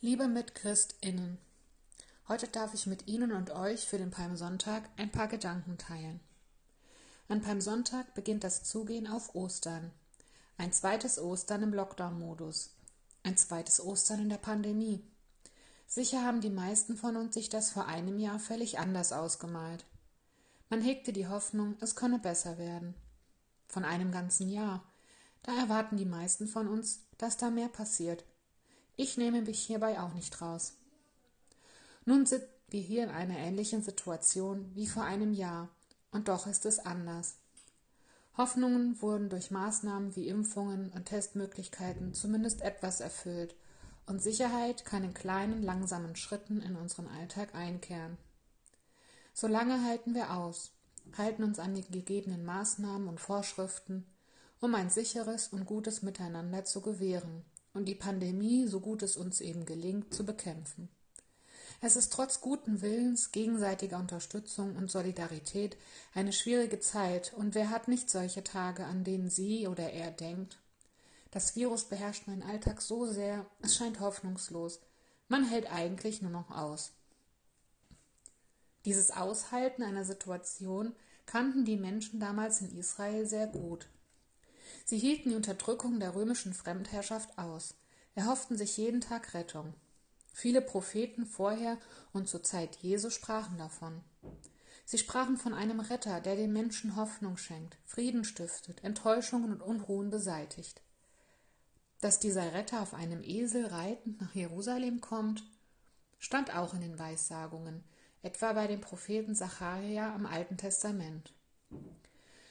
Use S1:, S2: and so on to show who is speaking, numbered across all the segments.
S1: Liebe MitchristInnen, heute darf ich mit Ihnen und euch für den Palmsonntag ein paar Gedanken teilen. An Palmsonntag beginnt das Zugehen auf Ostern. Ein zweites Ostern im Lockdown-Modus. Ein zweites Ostern in der Pandemie. Sicher haben die meisten von uns sich das vor einem Jahr völlig anders ausgemalt. Man hegte die Hoffnung, es könne besser werden. Von einem ganzen Jahr. Da erwarten die meisten von uns, dass da mehr passiert, ich nehme mich hierbei auch nicht raus. Nun sind wir hier in einer ähnlichen Situation wie vor einem Jahr, und doch ist es anders. Hoffnungen wurden durch Maßnahmen wie Impfungen und Testmöglichkeiten zumindest etwas erfüllt, und Sicherheit kann in kleinen, langsamen Schritten in unseren Alltag einkehren. Solange halten wir aus, halten uns an die gegebenen Maßnahmen und Vorschriften, um ein sicheres und gutes Miteinander zu gewähren und die Pandemie, so gut es uns eben gelingt, zu bekämpfen. Es ist trotz guten Willens, gegenseitiger Unterstützung und Solidarität eine schwierige Zeit, und wer hat nicht solche Tage, an denen sie oder er denkt? Das Virus beherrscht meinen Alltag so sehr, es scheint hoffnungslos. Man hält eigentlich nur noch aus. Dieses Aushalten einer Situation kannten die Menschen damals in Israel sehr gut. Sie hielten die Unterdrückung der römischen Fremdherrschaft aus, erhofften sich jeden Tag Rettung. Viele Propheten vorher und zur Zeit Jesu sprachen davon. Sie sprachen von einem Retter, der den Menschen Hoffnung schenkt, Frieden stiftet, Enttäuschungen und Unruhen beseitigt. Dass dieser Retter auf einem Esel reitend nach Jerusalem kommt, stand auch in den Weissagungen, etwa bei dem Propheten Zacharia im Alten Testament.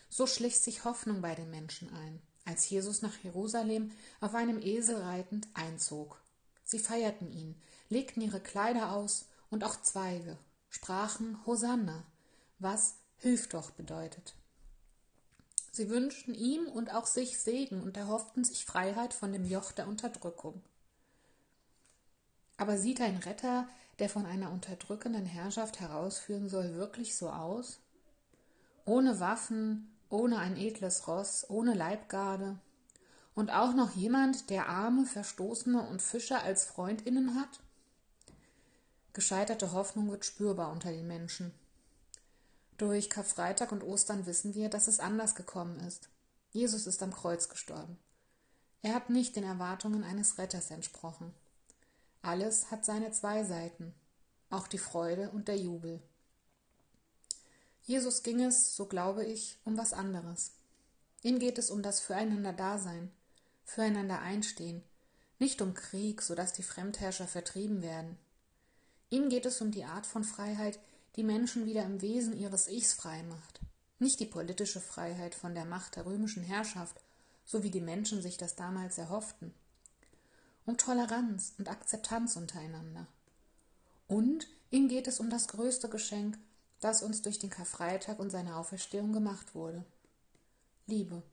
S1: So schlich sich Hoffnung bei den Menschen ein, als Jesus nach Jerusalem auf einem Esel reitend einzog. Sie feierten ihn, legten ihre Kleider aus und auch Zweige, sprachen Hosanna, was Hilf doch bedeutet. Sie wünschten ihm und auch sich Segen und erhofften sich Freiheit von dem Joch der Unterdrückung. Aber sieht ein Retter, der von einer unterdrückenden Herrschaft herausführen soll, wirklich so aus? Ohne Waffen, ohne ein edles Ross, ohne Leibgarde und auch noch jemand, der Arme, Verstoßene und Fischer als Freundinnen hat? Gescheiterte Hoffnung wird spürbar unter den Menschen. Durch Karfreitag und Ostern wissen wir, dass es anders gekommen ist. Jesus ist am Kreuz gestorben. Er hat nicht den Erwartungen eines Retters entsprochen. Alles hat seine zwei Seiten, auch die Freude und der Jubel. Jesus ging es, so glaube ich, um was anderes. Ihm geht es um das Füreinander-Dasein, füreinander einstehen, nicht um Krieg, so dass die Fremdherrscher vertrieben werden. Ihm geht es um die Art von Freiheit, die Menschen wieder im Wesen ihres Ichs frei macht, nicht die politische Freiheit von der Macht der römischen Herrschaft, so wie die Menschen sich das damals erhofften. Um Toleranz und Akzeptanz untereinander. Und ihm geht es um das größte Geschenk, das uns durch den Karfreitag und seine Auferstehung gemacht wurde. Liebe.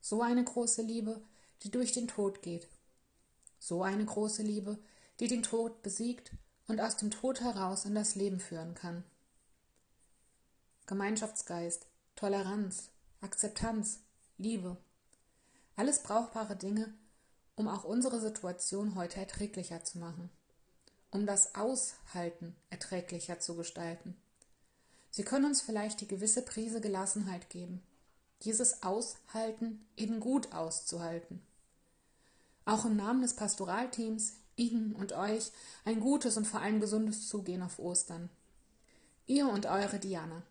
S1: So eine große Liebe, die durch den Tod geht. So eine große Liebe, die den Tod besiegt und aus dem Tod heraus in das Leben führen kann. Gemeinschaftsgeist, Toleranz, Akzeptanz, Liebe. Alles brauchbare Dinge, um auch unsere Situation heute erträglicher zu machen, um das Aushalten erträglicher zu gestalten. Sie können uns vielleicht die gewisse Prise Gelassenheit geben, dieses Aushalten eben gut auszuhalten. Auch im Namen des Pastoralteams, Ihnen und euch ein gutes und vor allem gesundes Zugehen auf Ostern. Ihr und eure Diana.